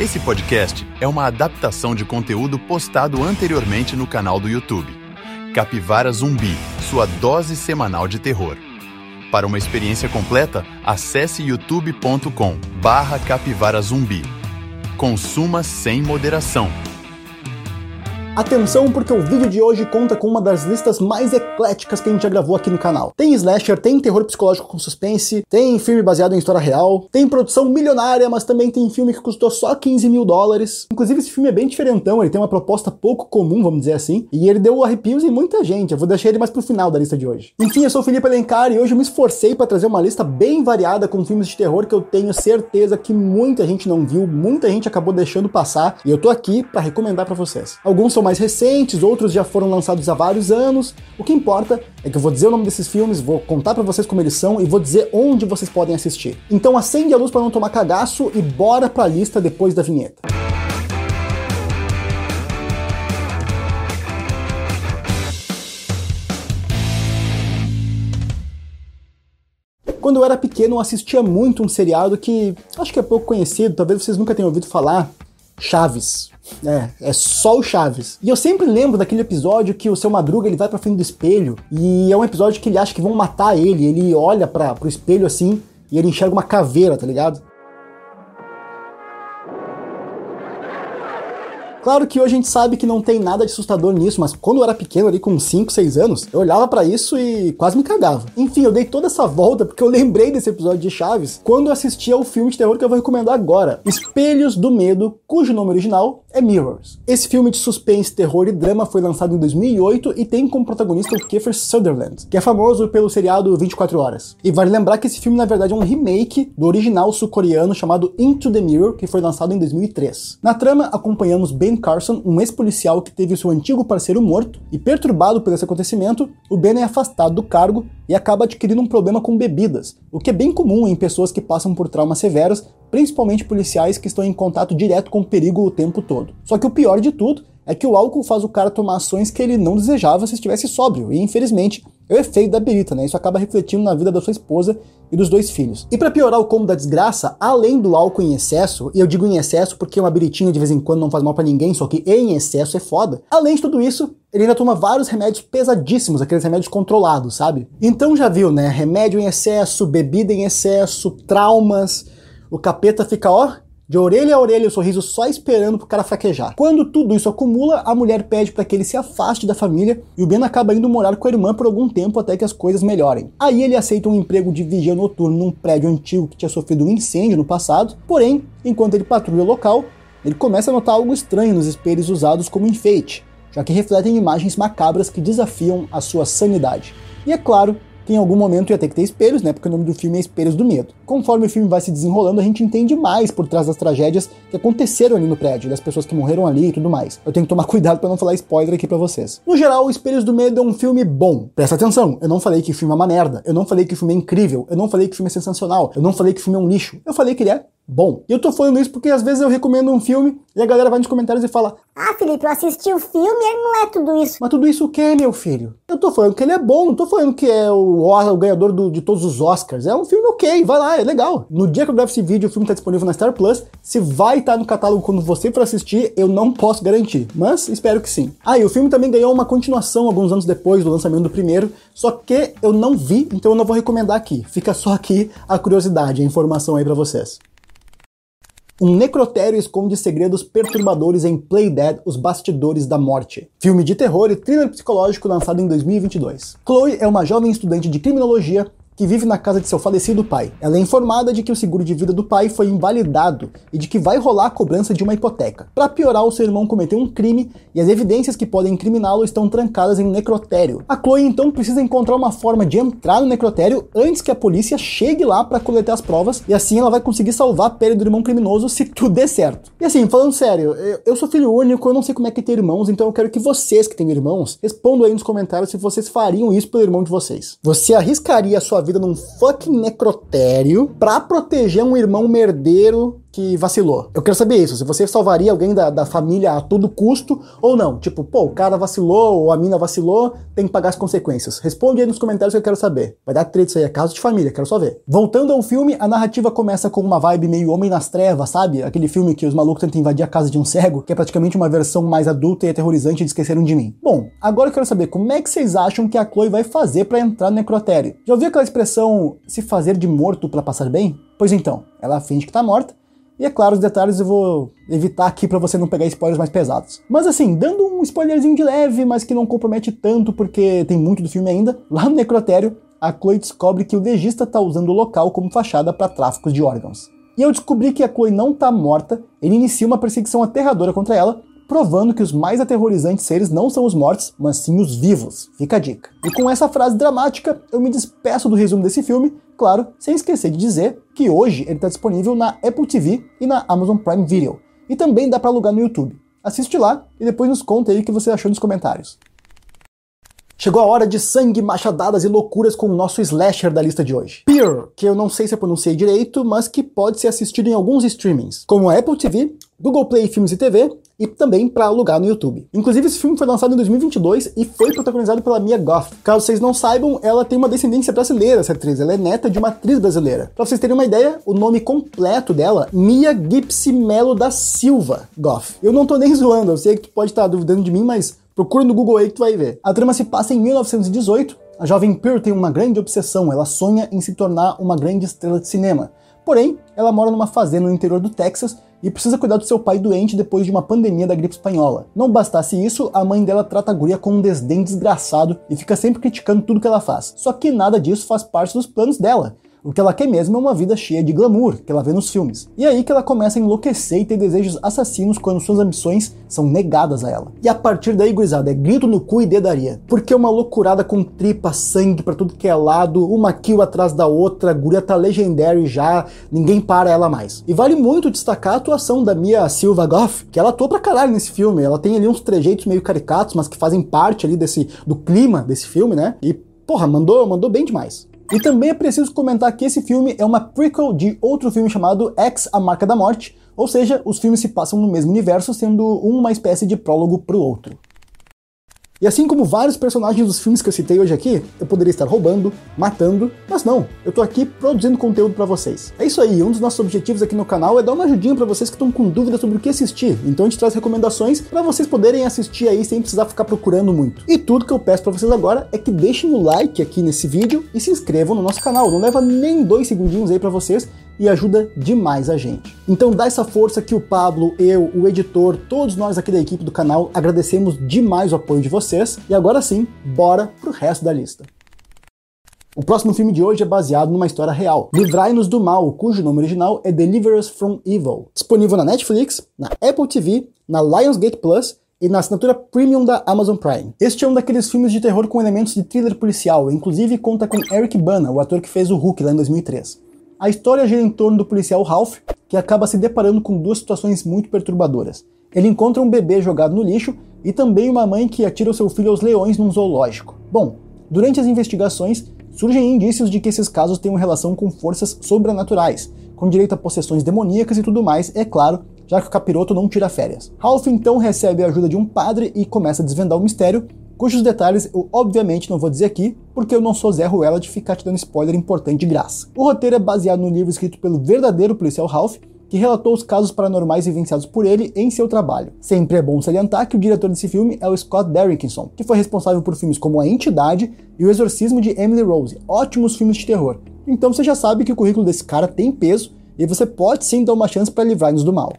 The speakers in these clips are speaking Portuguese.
Esse podcast é uma adaptação de conteúdo postado anteriormente no canal do YouTube. Capivara Zumbi, sua dose semanal de terror. Para uma experiência completa, acesse youtube.com barra capivara. Consuma sem moderação. Atenção porque o vídeo de hoje conta com uma das listas mais ecléticas que a gente já gravou aqui no canal. Tem slasher, tem terror psicológico com suspense, tem filme baseado em história real, tem produção milionária, mas também tem filme que custou só 15 mil dólares. Inclusive esse filme é bem diferentão, ele tem uma proposta pouco comum, vamos dizer assim, e ele deu arrepios em muita gente. Eu vou deixar ele mais pro final da lista de hoje. Enfim, eu sou o Felipe Alencar e hoje eu me esforcei para trazer uma lista bem variada com filmes de terror que eu tenho certeza que muita gente não viu, muita gente acabou deixando passar, e eu tô aqui para recomendar para vocês. Alguns são mais recentes, outros já foram lançados há vários anos. O que importa é que eu vou dizer o nome desses filmes, vou contar para vocês como eles são e vou dizer onde vocês podem assistir. Então acende a luz para não tomar cagaço e bora para a lista depois da vinheta. Quando eu era pequeno, eu assistia muito um seriado que acho que é pouco conhecido, talvez vocês nunca tenham ouvido falar, Chaves. É, é só o Chaves. E eu sempre lembro daquele episódio que o seu Madruga ele vai pra frente do espelho e é um episódio que ele acha que vão matar ele. Ele olha para pro espelho assim e ele enxerga uma caveira, tá ligado? Claro que hoje a gente sabe que não tem nada de assustador nisso, mas quando eu era pequeno, ali com 5, 6 anos, eu olhava para isso e quase me cagava. Enfim, eu dei toda essa volta porque eu lembrei desse episódio de Chaves quando eu assisti ao filme de terror que eu vou recomendar agora, Espelhos do Medo, cujo nome original é Mirrors. Esse filme de suspense, terror e drama foi lançado em 2008 e tem como protagonista o Kiefer Sutherland, que é famoso pelo seriado 24 Horas. E vale lembrar que esse filme na verdade é um remake do original sul-coreano chamado Into the Mirror, que foi lançado em 2003. Na trama, acompanhamos Ben Carson, um ex-policial que teve seu antigo parceiro morto, e perturbado por esse acontecimento, o Ben é afastado do cargo e acaba adquirindo um problema com bebidas, o que é bem comum em pessoas que passam por traumas severos, principalmente policiais que estão em contato direto com o perigo o tempo todo. Só que o pior de tudo é que o álcool faz o cara tomar ações que ele não desejava se estivesse sóbrio, e infelizmente é o efeito da birita, né? Isso acaba refletindo na vida da sua esposa e dos dois filhos. E para piorar o combo da desgraça, além do álcool em excesso, e eu digo em excesso porque uma biritinha de vez em quando não faz mal para ninguém, só que em excesso é foda. Além de tudo isso, ele ainda toma vários remédios pesadíssimos, aqueles remédios controlados, sabe? Então já viu, né? Remédio em excesso, bebida em excesso, traumas. O capeta fica, ó, de orelha a orelha o sorriso só esperando pro cara fraquejar. Quando tudo isso acumula, a mulher pede para que ele se afaste da família e o Ben acaba indo morar com a irmã por algum tempo até que as coisas melhorem. Aí ele aceita um emprego de vigia noturno num prédio antigo que tinha sofrido um incêndio no passado, porém, enquanto ele patrulha o local, ele começa a notar algo estranho nos espelhos usados como enfeite, já que refletem imagens macabras que desafiam a sua sanidade. E é claro que em algum momento ia ter que ter espelhos, né? Porque o nome do filme é Espelhos do Medo. Conforme o filme vai se desenrolando, a gente entende mais por trás das tragédias que aconteceram ali no prédio, das pessoas que morreram ali e tudo mais. Eu tenho que tomar cuidado para não falar spoiler aqui para vocês. No geral, Espelhos do Medo é um filme bom. Presta atenção, eu não falei que o filme é uma merda, eu não falei que o filme é incrível, eu não falei que o filme é sensacional, eu não falei que o filme é um lixo. Eu falei que ele é bom. E eu tô falando isso porque às vezes eu recomendo um filme e a galera vai nos comentários e fala: Ah, Felipe, eu assisti o filme e ele não é tudo isso. Mas tudo isso o que, meu filho? Eu tô falando que ele é bom, não tô falando que é o, o ganhador do, de todos os Oscars. É um filme ok, vai lá, é legal. No dia que eu gravo esse vídeo, o filme tá disponível na Star Plus. Se vai estar tá no catálogo quando você for assistir, eu não posso garantir, mas espero que sim. Ah, e o filme também ganhou uma continuação alguns anos depois do lançamento do primeiro, só que eu não vi, então eu não vou recomendar aqui. Fica só aqui a curiosidade, a informação aí para vocês. Um necrotério esconde segredos perturbadores em Play Dead, Os Bastidores da Morte. Filme de terror e thriller psicológico lançado em 2022. Chloe é uma jovem estudante de criminologia que vive na casa de seu falecido pai. Ela é informada de que o seguro de vida do pai foi invalidado e de que vai rolar a cobrança de uma hipoteca. Para piorar, o seu irmão cometeu um crime e as evidências que podem incriminá-lo estão trancadas em um necrotério. A Chloe então precisa encontrar uma forma de entrar no necrotério antes que a polícia chegue lá para coletar as provas e assim ela vai conseguir salvar a pele do irmão criminoso se tudo der certo. E assim, falando sério, eu sou filho único, eu não sei como é que ter irmãos, então eu quero que vocês que têm irmãos respondam aí nos comentários se vocês fariam isso pelo irmão de vocês. Você arriscaria a sua vida vida num fucking necrotério pra proteger um irmão merdeiro que vacilou. Eu quero saber isso, se você salvaria alguém da, da família a todo custo ou não. Tipo, pô, o cara vacilou ou a mina vacilou, tem que pagar as consequências. Responde aí nos comentários que eu quero saber. Vai dar treta isso aí, é caso de família, quero só ver. Voltando ao filme, a narrativa começa com uma vibe meio Homem nas Trevas, sabe? Aquele filme que os malucos tentam invadir a casa de um cego, que é praticamente uma versão mais adulta e aterrorizante de Esqueceram de Mim. Bom, agora eu quero saber como é que vocês acham que a Chloe vai fazer para entrar no necrotério. Já ouviu aquela expressão se fazer de morto para passar bem? Pois então, ela finge que tá morta, e é claro, os detalhes eu vou evitar aqui para você não pegar spoilers mais pesados. Mas assim, dando um spoilerzinho de leve, mas que não compromete tanto porque tem muito do filme ainda, lá no necrotério, a Chloe descobre que o legista tá usando o local como fachada para tráfico de órgãos. E eu descobri que a Chloe não tá morta, ele inicia uma perseguição aterradora contra ela, provando que os mais aterrorizantes seres não são os mortos, mas sim os vivos. Fica a dica. E com essa frase dramática, eu me despeço do resumo desse filme, claro, sem esquecer de dizer que hoje ele está disponível na Apple TV e na Amazon Prime Video. E também dá para alugar no YouTube. Assiste lá e depois nos conta aí o que você achou nos comentários. Chegou a hora de sangue, machadadas e loucuras com o nosso slasher da lista de hoje. Peer, que eu não sei se eu pronunciei direito, mas que pode ser assistido em alguns streamings, como a Apple TV, Google Play Filmes e TV e também para alugar no YouTube. Inclusive, esse filme foi lançado em 2022 e foi protagonizado pela Mia Goth. Caso vocês não saibam, ela tem uma descendência brasileira, essa atriz. Ela é neta de uma atriz brasileira. Para vocês terem uma ideia, o nome completo dela, Mia Gipsy Melo da Silva Goth. Eu não tô nem zoando, eu sei que tu pode estar duvidando de mim, mas procura no Google aí que tu vai ver. A trama se passa em 1918. A jovem Pearl tem uma grande obsessão, ela sonha em se tornar uma grande estrela de cinema. Porém, ela mora numa fazenda no interior do Texas e precisa cuidar do seu pai doente depois de uma pandemia da gripe espanhola. Não bastasse isso, a mãe dela trata a guria com um desdém desgraçado e fica sempre criticando tudo que ela faz. Só que nada disso faz parte dos planos dela. O que ela quer mesmo é uma vida cheia de glamour, que ela vê nos filmes. E é aí que ela começa a enlouquecer e ter desejos assassinos quando suas ambições são negadas a ela. E a partir daí, gurizada, é grito no cu e dedaria. Porque é uma loucurada com tripa, sangue para tudo que é lado, uma kill atrás da outra, a guria tá legendary já, ninguém para ela mais. E vale muito destacar a atuação da Mia Silva Goff, que ela atua pra caralho nesse filme. Ela tem ali uns trejeitos meio caricatos, mas que fazem parte ali desse do clima desse filme, né? E porra, mandou, mandou bem demais. E também é preciso comentar que esse filme é uma prequel de outro filme chamado X, A Marca da Morte, ou seja, os filmes se passam no mesmo universo, sendo um uma espécie de prólogo para o outro. E assim como vários personagens dos filmes que eu citei hoje aqui, eu poderia estar roubando, matando, mas não, eu tô aqui produzindo conteúdo para vocês. É isso aí, um dos nossos objetivos aqui no canal é dar uma ajudinha para vocês que estão com dúvidas sobre o que assistir. Então a gente traz recomendações para vocês poderem assistir aí sem precisar ficar procurando muito. E tudo que eu peço para vocês agora é que deixem o like aqui nesse vídeo e se inscrevam no nosso canal. Não leva nem dois segundinhos aí para vocês e ajuda demais a gente. Então dá essa força que o Pablo, eu, o editor, todos nós aqui da equipe do canal agradecemos demais o apoio de vocês. E agora sim, bora pro resto da lista. O próximo filme de hoje é baseado numa história real. Livrai-nos do Mal, cujo nome original é Deliver Us from Evil. Disponível na Netflix, na Apple TV, na Lionsgate Plus e na assinatura premium da Amazon Prime. Este é um daqueles filmes de terror com elementos de thriller policial, inclusive conta com Eric Bana, o ator que fez o Hulk lá em 2003. A história gira em torno do policial Ralph, que acaba se deparando com duas situações muito perturbadoras. Ele encontra um bebê jogado no lixo e também uma mãe que atira o seu filho aos leões num zoológico. Bom, durante as investigações, surgem indícios de que esses casos têm uma relação com forças sobrenaturais, com direito a possessões demoníacas e tudo mais, é claro, já que o capiroto não tira férias. Ralph então recebe a ajuda de um padre e começa a desvendar o mistério, cujos detalhes eu obviamente não vou dizer aqui, porque eu não sou Zé Ruela de ficar te dando spoiler importante de graça. O roteiro é baseado no livro escrito pelo verdadeiro policial Ralph, que relatou os casos paranormais vivenciados por ele em seu trabalho. Sempre é bom salientar que o diretor desse filme é o Scott Derrickson, que foi responsável por filmes como A Entidade e O Exorcismo de Emily Rose, ótimos filmes de terror. Então você já sabe que o currículo desse cara tem peso e você pode sim dar uma chance para livrar-nos do mal.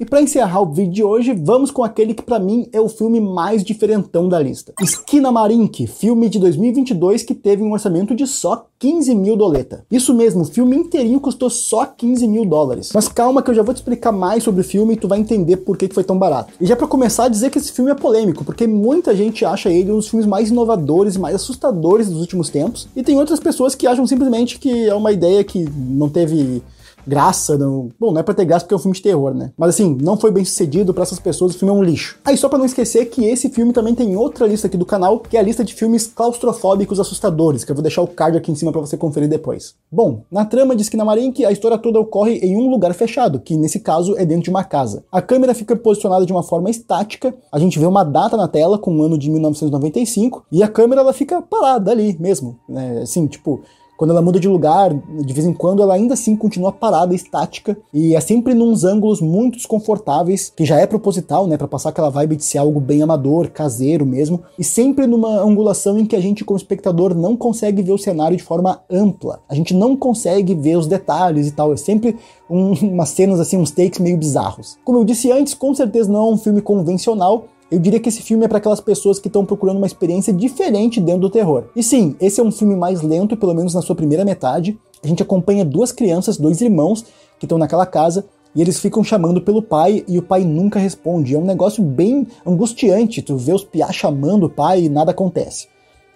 E para encerrar o vídeo de hoje, vamos com aquele que para mim é o filme mais diferentão da lista. Esquina Marink, filme de 2022 que teve um orçamento de só 15 mil doleta. Isso mesmo, o filme inteirinho custou só 15 mil dólares. Mas calma que eu já vou te explicar mais sobre o filme e tu vai entender por que foi tão barato. E já para começar a dizer que esse filme é polêmico, porque muita gente acha ele um dos filmes mais inovadores e mais assustadores dos últimos tempos, e tem outras pessoas que acham simplesmente que é uma ideia que não teve graça. Não... Bom, não é pra ter graça porque é um filme de terror, né? Mas assim, não foi bem sucedido para essas pessoas, o filme é um lixo. Aí só para não esquecer que esse filme também tem outra lista aqui do canal, que é a lista de filmes claustrofóbicos assustadores, que eu vou deixar o card aqui em cima para você conferir depois. Bom, na trama de Esquina Marink, a história toda ocorre em um lugar fechado, que nesse caso é dentro de uma casa. A câmera fica posicionada de uma forma estática, a gente vê uma data na tela com o ano de 1995 e a câmera ela fica parada ali mesmo, né? Assim, tipo, quando ela muda de lugar, de vez em quando ela ainda assim continua parada, estática, e é sempre nos ângulos muito desconfortáveis, que já é proposital, né, para passar aquela vibe de ser algo bem amador, caseiro mesmo, e sempre numa angulação em que a gente como espectador não consegue ver o cenário de forma ampla. A gente não consegue ver os detalhes e tal, é sempre um, umas cenas assim, uns takes meio bizarros. Como eu disse antes, com certeza não é um filme convencional, eu diria que esse filme é para aquelas pessoas que estão procurando uma experiência diferente dentro do terror. E sim, esse é um filme mais lento, pelo menos na sua primeira metade. A gente acompanha duas crianças, dois irmãos, que estão naquela casa e eles ficam chamando pelo pai e o pai nunca responde. É um negócio bem angustiante, tu vê os piá chamando o pai e nada acontece.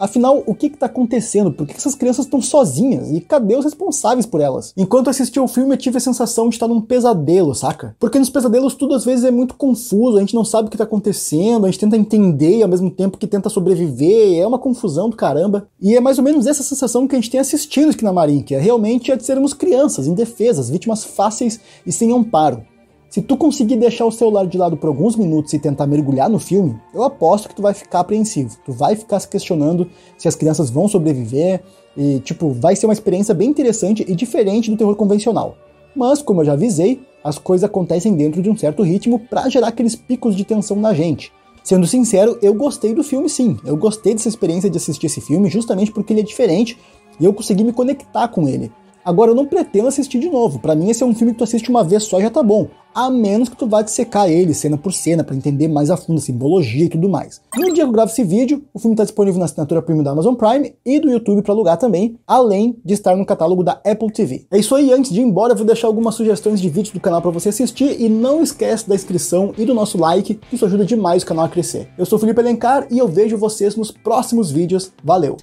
Afinal, o que está acontecendo? Por que essas crianças estão sozinhas? E cadê os responsáveis por elas? Enquanto assistia o filme, eu tive a sensação de estar num pesadelo, saca? Porque nos pesadelos tudo às vezes é muito confuso, a gente não sabe o que está acontecendo, a gente tenta entender ao mesmo tempo que tenta sobreviver, é uma confusão do caramba. E é mais ou menos essa sensação que a gente tem assistindo aqui na Marin, que é realmente a de sermos crianças, indefesas, vítimas fáceis e sem amparo. Se tu conseguir deixar o celular de lado por alguns minutos e tentar mergulhar no filme, eu aposto que tu vai ficar apreensivo. Tu vai ficar se questionando se as crianças vão sobreviver e, tipo, vai ser uma experiência bem interessante e diferente do terror convencional. Mas, como eu já avisei, as coisas acontecem dentro de um certo ritmo para gerar aqueles picos de tensão na gente. Sendo sincero, eu gostei do filme sim. Eu gostei dessa experiência de assistir esse filme justamente porque ele é diferente e eu consegui me conectar com ele. Agora, eu não pretendo assistir de novo. Para mim, esse é um filme que tu assiste uma vez só e já tá bom. A menos que tu vá dissecar ele cena por cena para entender mais a fundo a simbologia e tudo mais. No dia que eu gravo esse vídeo, o filme está disponível na assinatura premium da Amazon Prime e do YouTube para alugar também, além de estar no catálogo da Apple TV. É isso aí, antes de ir embora, eu vou deixar algumas sugestões de vídeos do canal para você assistir e não esquece da inscrição e do nosso like, que isso ajuda demais o canal a crescer. Eu sou Felipe Alencar e eu vejo vocês nos próximos vídeos. Valeu!